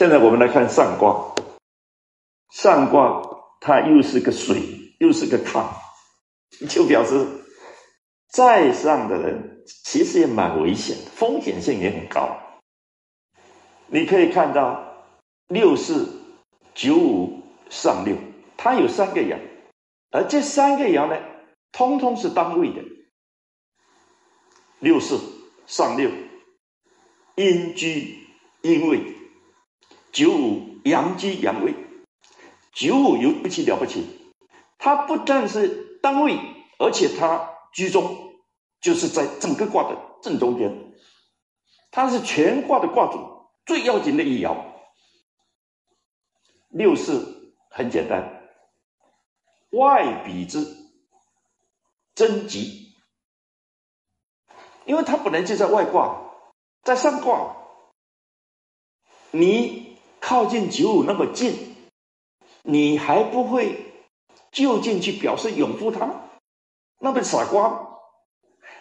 现在我们来看上卦，上卦它又是个水，又是个亢，就表示在上的人其实也蛮危险，风险性也很高。你可以看到六四九五上六，它有三个爻，而这三个爻呢，通通是单位的。六四上六，阴居阴位。九五阳居阳位，九五尤其了不起，它不但是单位，而且它居中，就是在整个卦的正中间，它是全卦的卦主最要紧的一爻。六四很简单，外比之真吉，因为它本来就在外卦，在上卦，你。靠近九五那么近，你还不会就近去表示拥护他？那不傻瓜！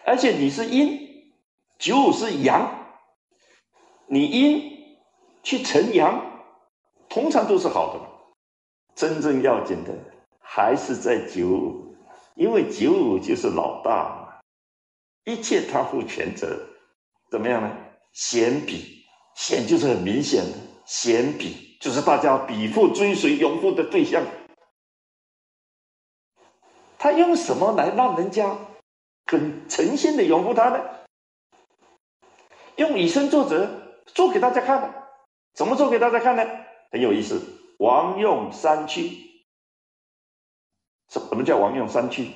而且你是阴，九五是阳，你阴去成阳，通常都是好的。真正要紧的还是在九五，因为九五就是老大嘛，一切他负全责。怎么样呢？显比，显就是很明显的。贤比就是大家比附追随拥护的对象，他用什么来让人家很诚心的拥护他呢？用以身作则，做给大家看。怎么做给大家看呢？很有意思。王用三去，什么叫王用三去？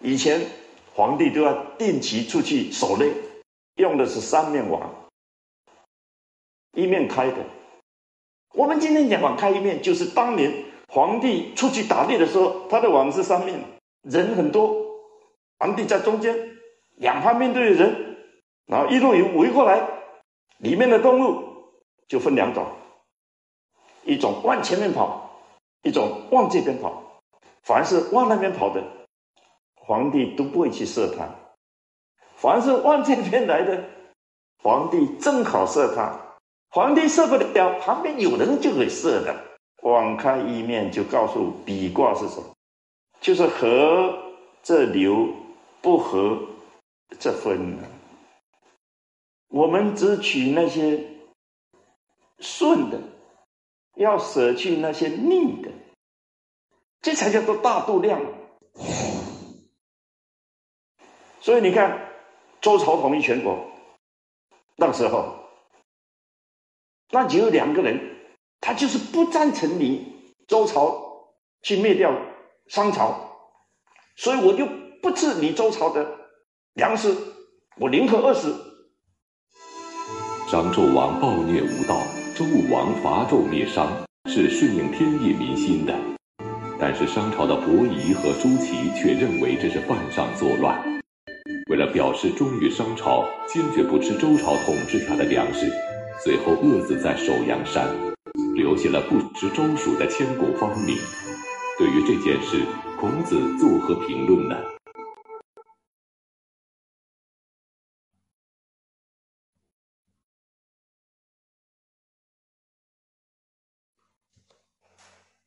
以前皇帝都要定期出去狩猎，用的是三面王。一面开的，我们今天讲网开一面，就是当年皇帝出去打猎的时候，他的网是三面，人很多，皇帝在中间，两旁面对的人，然后一路有围过来，里面的动物就分两种，一种往前面跑，一种往这边跑，凡是往那边跑的，皇帝都不会去射他；凡是往这边来的，皇帝正好射他。皇帝射不了，旁边有人就会射的。网开一面就告诉比卦是什么，就是合这流，不合这分。我们只取那些顺的，要舍去那些逆的，这才叫做大度量。所以你看，周朝统一全国那个时候。那只有两个人，他就是不赞成你周朝去灭掉商朝，所以我就不治你周朝的粮食，我宁可饿死。商纣王暴虐无道，周武王伐纣灭商，是顺应天意民心的。但是商朝的伯夷和朱祁却认为这是犯上作乱，为了表示忠于商朝，坚决不吃周朝统治下的粮食。最后饿死在首阳山，留下了不知周蜀的千古芳名。对于这件事，孔子作何评论呢？